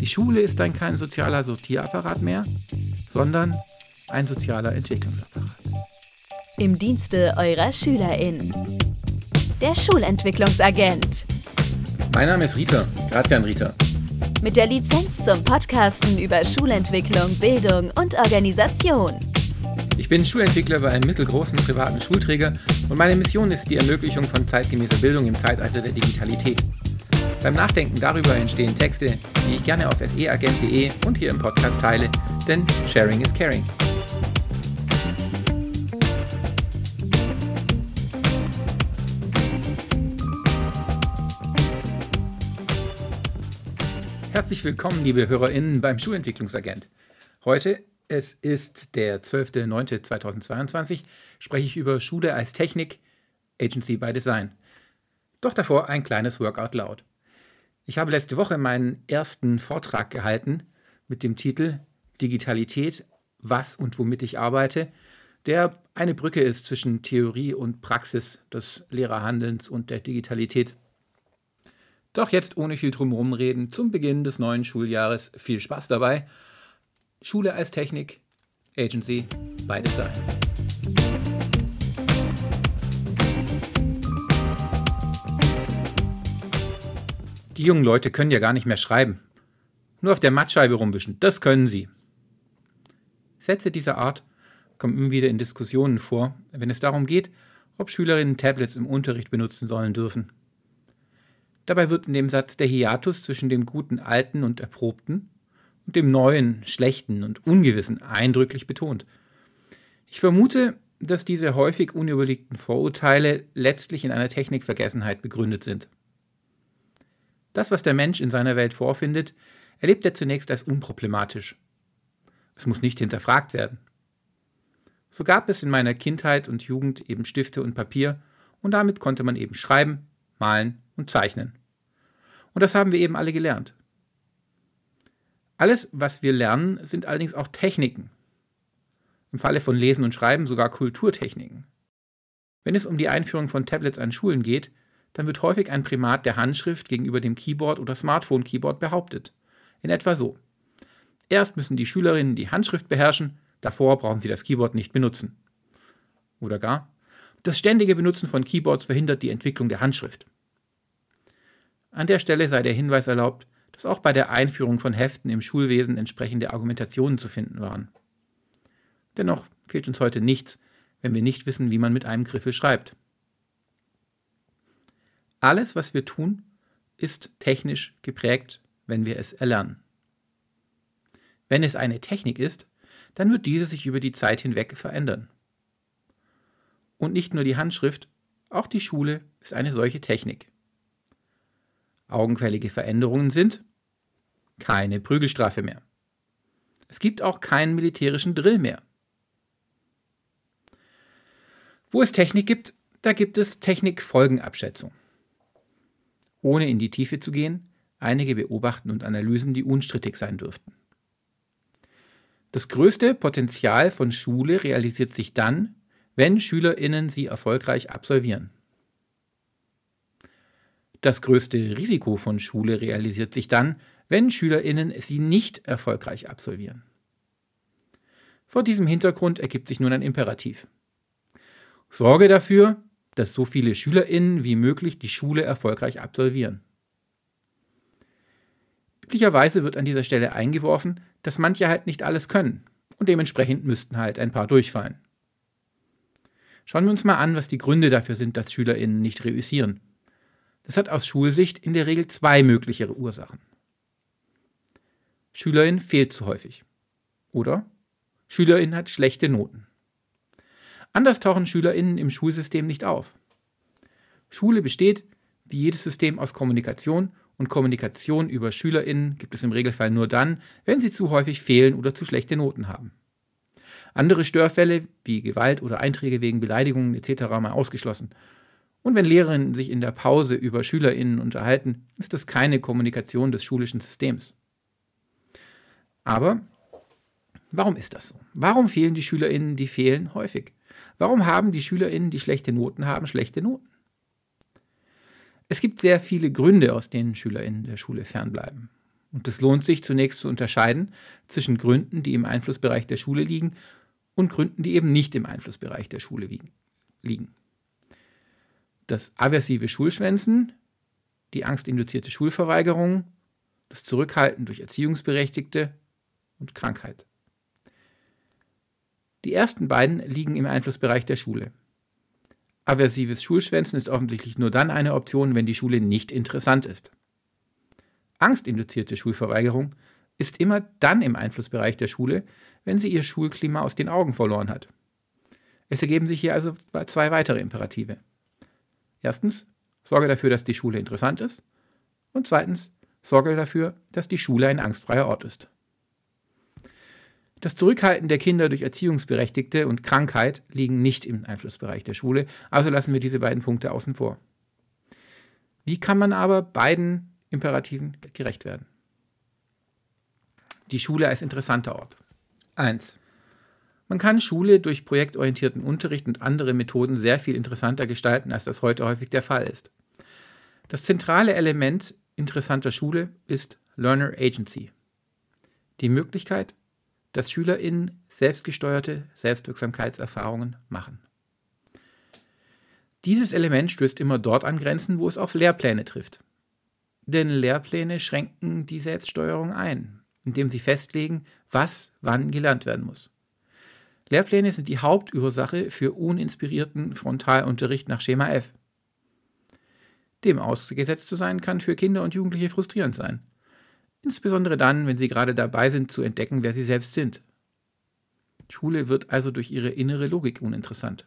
Die Schule ist dann kein sozialer Sortierapparat mehr, sondern ein sozialer Entwicklungsapparat. Im Dienste eurer SchülerInnen. Der Schulentwicklungsagent. Mein Name ist Rita, Grazian Rita. Mit der Lizenz zum Podcasten über Schulentwicklung, Bildung und Organisation. Ich bin Schulentwickler bei einem mittelgroßen privaten Schulträger und meine Mission ist die Ermöglichung von zeitgemäßer Bildung im Zeitalter der Digitalität. Beim Nachdenken darüber entstehen Texte, die ich gerne auf seagent.de und hier im Podcast teile, denn Sharing is Caring. Herzlich willkommen, liebe HörerInnen, beim Schulentwicklungsagent. Heute, es ist der 12.09.2022, spreche ich über Schule als Technik, Agency by Design. Doch davor ein kleines Workout laut. Ich habe letzte Woche meinen ersten Vortrag gehalten mit dem Titel Digitalität, was und womit ich arbeite, der eine Brücke ist zwischen Theorie und Praxis des Lehrerhandelns und der Digitalität. Doch jetzt ohne viel drumherum reden, zum Beginn des neuen Schuljahres viel Spaß dabei. Schule als Technik, Agency by Design. Die jungen Leute können ja gar nicht mehr schreiben. Nur auf der Mattscheibe rumwischen, das können sie. Sätze dieser Art kommen immer wieder in Diskussionen vor, wenn es darum geht, ob Schülerinnen Tablets im Unterricht benutzen sollen dürfen. Dabei wird in dem Satz der Hiatus zwischen dem guten Alten und Erprobten und dem Neuen, Schlechten und Ungewissen eindrücklich betont. Ich vermute, dass diese häufig unüberlegten Vorurteile letztlich in einer Technikvergessenheit begründet sind. Das, was der Mensch in seiner Welt vorfindet, erlebt er zunächst als unproblematisch. Es muss nicht hinterfragt werden. So gab es in meiner Kindheit und Jugend eben Stifte und Papier und damit konnte man eben schreiben, malen und zeichnen. Und das haben wir eben alle gelernt. Alles, was wir lernen, sind allerdings auch Techniken. Im Falle von Lesen und Schreiben sogar Kulturtechniken. Wenn es um die Einführung von Tablets an Schulen geht, dann wird häufig ein Primat der Handschrift gegenüber dem Keyboard oder Smartphone-Keyboard behauptet. In etwa so. Erst müssen die Schülerinnen die Handschrift beherrschen, davor brauchen sie das Keyboard nicht benutzen. Oder gar, das ständige Benutzen von Keyboards verhindert die Entwicklung der Handschrift. An der Stelle sei der Hinweis erlaubt, dass auch bei der Einführung von Heften im Schulwesen entsprechende Argumentationen zu finden waren. Dennoch fehlt uns heute nichts, wenn wir nicht wissen, wie man mit einem Griffel schreibt. Alles, was wir tun, ist technisch geprägt, wenn wir es erlernen. Wenn es eine Technik ist, dann wird diese sich über die Zeit hinweg verändern. Und nicht nur die Handschrift, auch die Schule ist eine solche Technik. Augenfällige Veränderungen sind keine Prügelstrafe mehr. Es gibt auch keinen militärischen Drill mehr. Wo es Technik gibt, da gibt es Technikfolgenabschätzung ohne in die Tiefe zu gehen, einige Beobachten und Analysen, die unstrittig sein dürften. Das größte Potenzial von Schule realisiert sich dann, wenn Schülerinnen sie erfolgreich absolvieren. Das größte Risiko von Schule realisiert sich dann, wenn Schülerinnen sie nicht erfolgreich absolvieren. Vor diesem Hintergrund ergibt sich nun ein Imperativ. Sorge dafür, dass so viele SchülerInnen wie möglich die Schule erfolgreich absolvieren. Üblicherweise wird an dieser Stelle eingeworfen, dass manche halt nicht alles können und dementsprechend müssten halt ein paar durchfallen. Schauen wir uns mal an, was die Gründe dafür sind, dass SchülerInnen nicht reüssieren. Das hat aus Schulsicht in der Regel zwei mögliche Ursachen. Schülerin fehlt zu häufig. Oder Schülerin hat schlechte Noten. Anders tauchen SchülerInnen im Schulsystem nicht auf. Schule besteht, wie jedes System, aus Kommunikation und Kommunikation über SchülerInnen gibt es im Regelfall nur dann, wenn sie zu häufig fehlen oder zu schlechte Noten haben. Andere Störfälle wie Gewalt oder Einträge wegen Beleidigungen etc. mal ausgeschlossen. Und wenn Lehrerinnen sich in der Pause über SchülerInnen unterhalten, ist das keine Kommunikation des schulischen Systems. Aber warum ist das so? Warum fehlen die SchülerInnen, die fehlen, häufig? Warum haben die SchülerInnen, die schlechte Noten haben, schlechte Noten? Es gibt sehr viele Gründe, aus denen SchülerInnen der Schule fernbleiben. Und es lohnt sich zunächst zu unterscheiden zwischen Gründen, die im Einflussbereich der Schule liegen, und Gründen, die eben nicht im Einflussbereich der Schule liegen. Das aversive Schulschwänzen, die angstinduzierte Schulverweigerung, das Zurückhalten durch Erziehungsberechtigte und Krankheit. Die ersten beiden liegen im Einflussbereich der Schule. Aversives Schulschwänzen ist offensichtlich nur dann eine Option, wenn die Schule nicht interessant ist. Angstinduzierte Schulverweigerung ist immer dann im Einflussbereich der Schule, wenn sie ihr Schulklima aus den Augen verloren hat. Es ergeben sich hier also zwei weitere Imperative. Erstens, sorge dafür, dass die Schule interessant ist. Und zweitens, sorge dafür, dass die Schule ein angstfreier Ort ist. Das Zurückhalten der Kinder durch Erziehungsberechtigte und Krankheit liegen nicht im Einflussbereich der Schule, also lassen wir diese beiden Punkte außen vor. Wie kann man aber beiden Imperativen gerecht werden? Die Schule als interessanter Ort. 1. Man kann Schule durch projektorientierten Unterricht und andere Methoden sehr viel interessanter gestalten, als das heute häufig der Fall ist. Das zentrale Element interessanter Schule ist Learner Agency. Die Möglichkeit, dass SchülerInnen selbstgesteuerte Selbstwirksamkeitserfahrungen machen. Dieses Element stößt immer dort an Grenzen, wo es auf Lehrpläne trifft. Denn Lehrpläne schränken die Selbststeuerung ein, indem sie festlegen, was wann gelernt werden muss. Lehrpläne sind die Hauptursache für uninspirierten Frontalunterricht nach Schema F. Dem ausgesetzt zu sein, kann für Kinder und Jugendliche frustrierend sein. Insbesondere dann, wenn sie gerade dabei sind zu entdecken, wer sie selbst sind. Schule wird also durch ihre innere Logik uninteressant.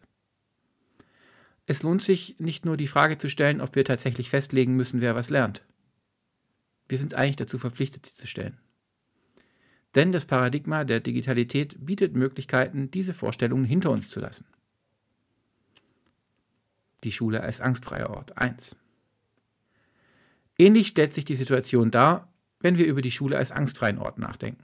Es lohnt sich nicht nur die Frage zu stellen, ob wir tatsächlich festlegen müssen, wer was lernt. Wir sind eigentlich dazu verpflichtet, sie zu stellen. Denn das Paradigma der Digitalität bietet Möglichkeiten, diese Vorstellungen hinter uns zu lassen. Die Schule als angstfreier Ort 1. Ähnlich stellt sich die Situation dar, wenn wir über die Schule als angstfreien Ort nachdenken.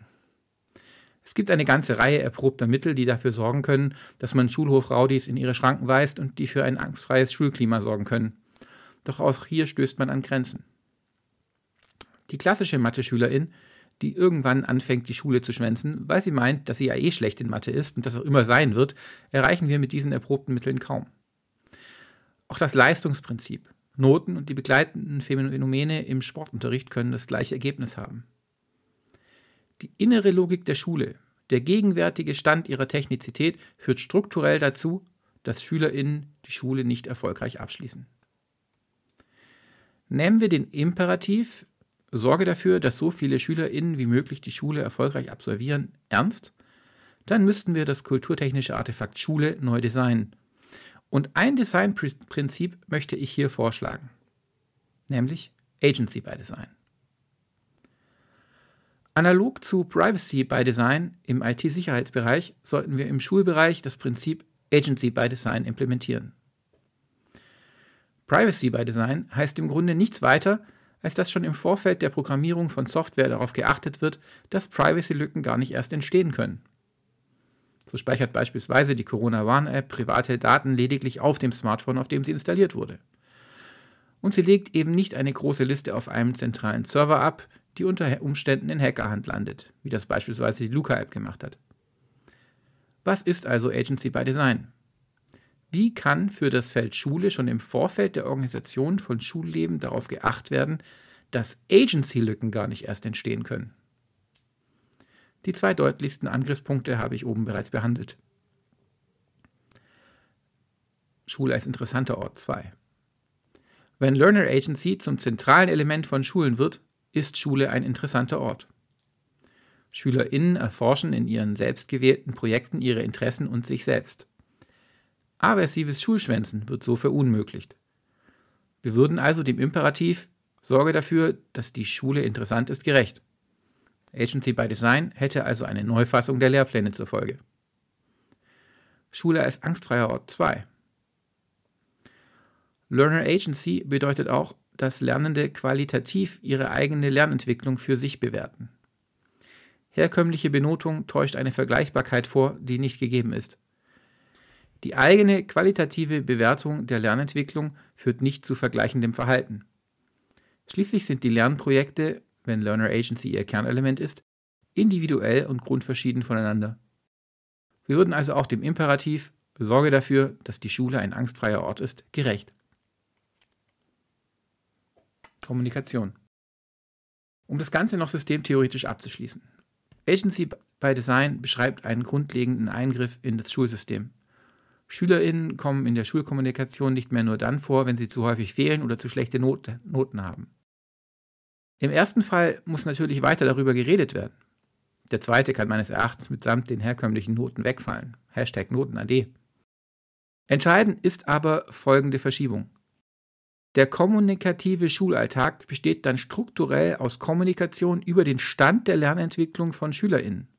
Es gibt eine ganze Reihe erprobter Mittel, die dafür sorgen können, dass man Schulhofraudis in ihre Schranken weist und die für ein angstfreies Schulklima sorgen können. Doch auch hier stößt man an Grenzen. Die klassische Mathe-Schülerin, die irgendwann anfängt, die Schule zu schwänzen, weil sie meint, dass sie ja eh schlecht in Mathe ist und das auch immer sein wird, erreichen wir mit diesen erprobten Mitteln kaum. Auch das Leistungsprinzip, Noten und die begleitenden Phänomene im Sportunterricht können das gleiche Ergebnis haben. Die innere Logik der Schule, der gegenwärtige Stand ihrer Technizität führt strukturell dazu, dass SchülerInnen die Schule nicht erfolgreich abschließen. Nehmen wir den Imperativ, sorge dafür, dass so viele SchülerInnen wie möglich die Schule erfolgreich absolvieren, ernst, dann müssten wir das kulturtechnische Artefakt Schule neu designen und ein Designprinzip möchte ich hier vorschlagen, nämlich Agency by Design. Analog zu Privacy by Design im IT-Sicherheitsbereich sollten wir im Schulbereich das Prinzip Agency by Design implementieren. Privacy by Design heißt im Grunde nichts weiter, als dass schon im Vorfeld der Programmierung von Software darauf geachtet wird, dass Privacy-Lücken gar nicht erst entstehen können. So speichert beispielsweise die Corona-Warn-App private Daten lediglich auf dem Smartphone, auf dem sie installiert wurde. Und sie legt eben nicht eine große Liste auf einem zentralen Server ab, die unter Umständen in Hackerhand landet, wie das beispielsweise die Luca-App gemacht hat. Was ist also Agency by Design? Wie kann für das Feld Schule schon im Vorfeld der Organisation von Schulleben darauf geachtet werden, dass Agency-Lücken gar nicht erst entstehen können? Die zwei deutlichsten Angriffspunkte habe ich oben bereits behandelt. Schule als interessanter Ort 2. Wenn Learner Agency zum zentralen Element von Schulen wird, ist Schule ein interessanter Ort. SchülerInnen erforschen in ihren selbstgewählten Projekten ihre Interessen und sich selbst. Aversives Schulschwänzen wird so verunmöglicht. Wir würden also dem Imperativ Sorge dafür, dass die Schule interessant ist, gerecht. Agency by Design hätte also eine Neufassung der Lehrpläne zur Folge. Schule als angstfreier Ort 2. Learner Agency bedeutet auch, dass Lernende qualitativ ihre eigene Lernentwicklung für sich bewerten. Herkömmliche Benotung täuscht eine Vergleichbarkeit vor, die nicht gegeben ist. Die eigene qualitative Bewertung der Lernentwicklung führt nicht zu vergleichendem Verhalten. Schließlich sind die Lernprojekte wenn Learner Agency ihr Kernelement ist, individuell und grundverschieden voneinander. Wir würden also auch dem Imperativ Sorge dafür, dass die Schule ein angstfreier Ort ist, gerecht. Kommunikation. Um das Ganze noch systemtheoretisch abzuschließen. Agency by Design beschreibt einen grundlegenden Eingriff in das Schulsystem. SchülerInnen kommen in der Schulkommunikation nicht mehr nur dann vor, wenn sie zu häufig fehlen oder zu schlechte Not Noten haben. Im ersten Fall muss natürlich weiter darüber geredet werden. Der zweite kann meines Erachtens mitsamt den herkömmlichen Noten wegfallen. Hashtag NotenAD. Entscheidend ist aber folgende Verschiebung. Der kommunikative Schulalltag besteht dann strukturell aus Kommunikation über den Stand der Lernentwicklung von SchülerInnen.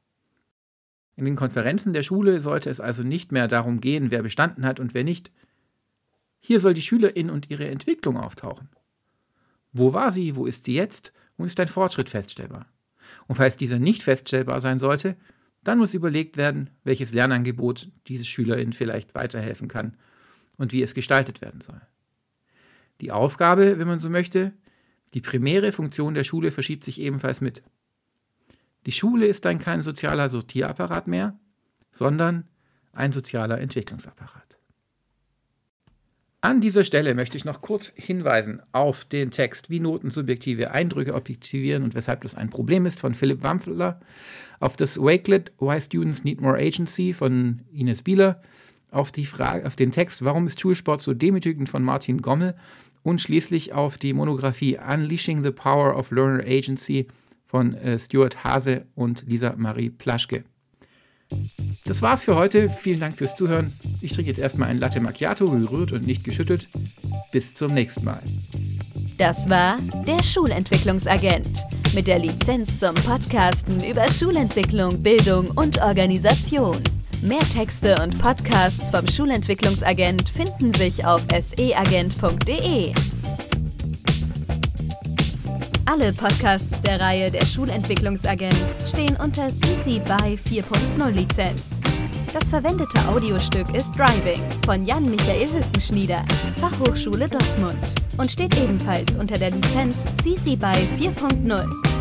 In den Konferenzen der Schule sollte es also nicht mehr darum gehen, wer bestanden hat und wer nicht. Hier soll die SchülerInnen und ihre Entwicklung auftauchen. Wo war sie, wo ist sie jetzt und ist ein Fortschritt feststellbar? Und falls dieser nicht feststellbar sein sollte, dann muss überlegt werden, welches Lernangebot dieses SchülerInnen vielleicht weiterhelfen kann und wie es gestaltet werden soll. Die Aufgabe, wenn man so möchte, die primäre Funktion der Schule verschiebt sich ebenfalls mit. Die Schule ist dann kein sozialer Sortierapparat mehr, sondern ein sozialer Entwicklungsapparat. An dieser Stelle möchte ich noch kurz hinweisen auf den Text Wie Noten subjektive Eindrücke objektivieren und weshalb das ein Problem ist von Philipp Wampfler, auf das Wakelet Why Students Need More Agency von Ines Bieler, auf, die Frage, auf den Text Warum ist Schulsport so demütigend von Martin Gommel. Und schließlich auf die Monographie Unleashing the Power of Learner Agency von äh, Stuart Hase und Lisa Marie Plaschke. Das war's für heute. Vielen Dank fürs Zuhören. Ich trinke jetzt erstmal ein Latte Macchiato, gerührt und nicht geschüttelt. Bis zum nächsten Mal. Das war der Schulentwicklungsagent mit der Lizenz zum Podcasten über Schulentwicklung, Bildung und Organisation. Mehr Texte und Podcasts vom Schulentwicklungsagent finden sich auf seagent.de. Alle Podcasts der Reihe Der Schulentwicklungsagent stehen unter CC BY 4.0 Lizenz. Das verwendete Audiostück ist Driving von Jan-Michael Hückenschnieder, Fachhochschule Dortmund und steht ebenfalls unter der Lizenz CC BY 4.0.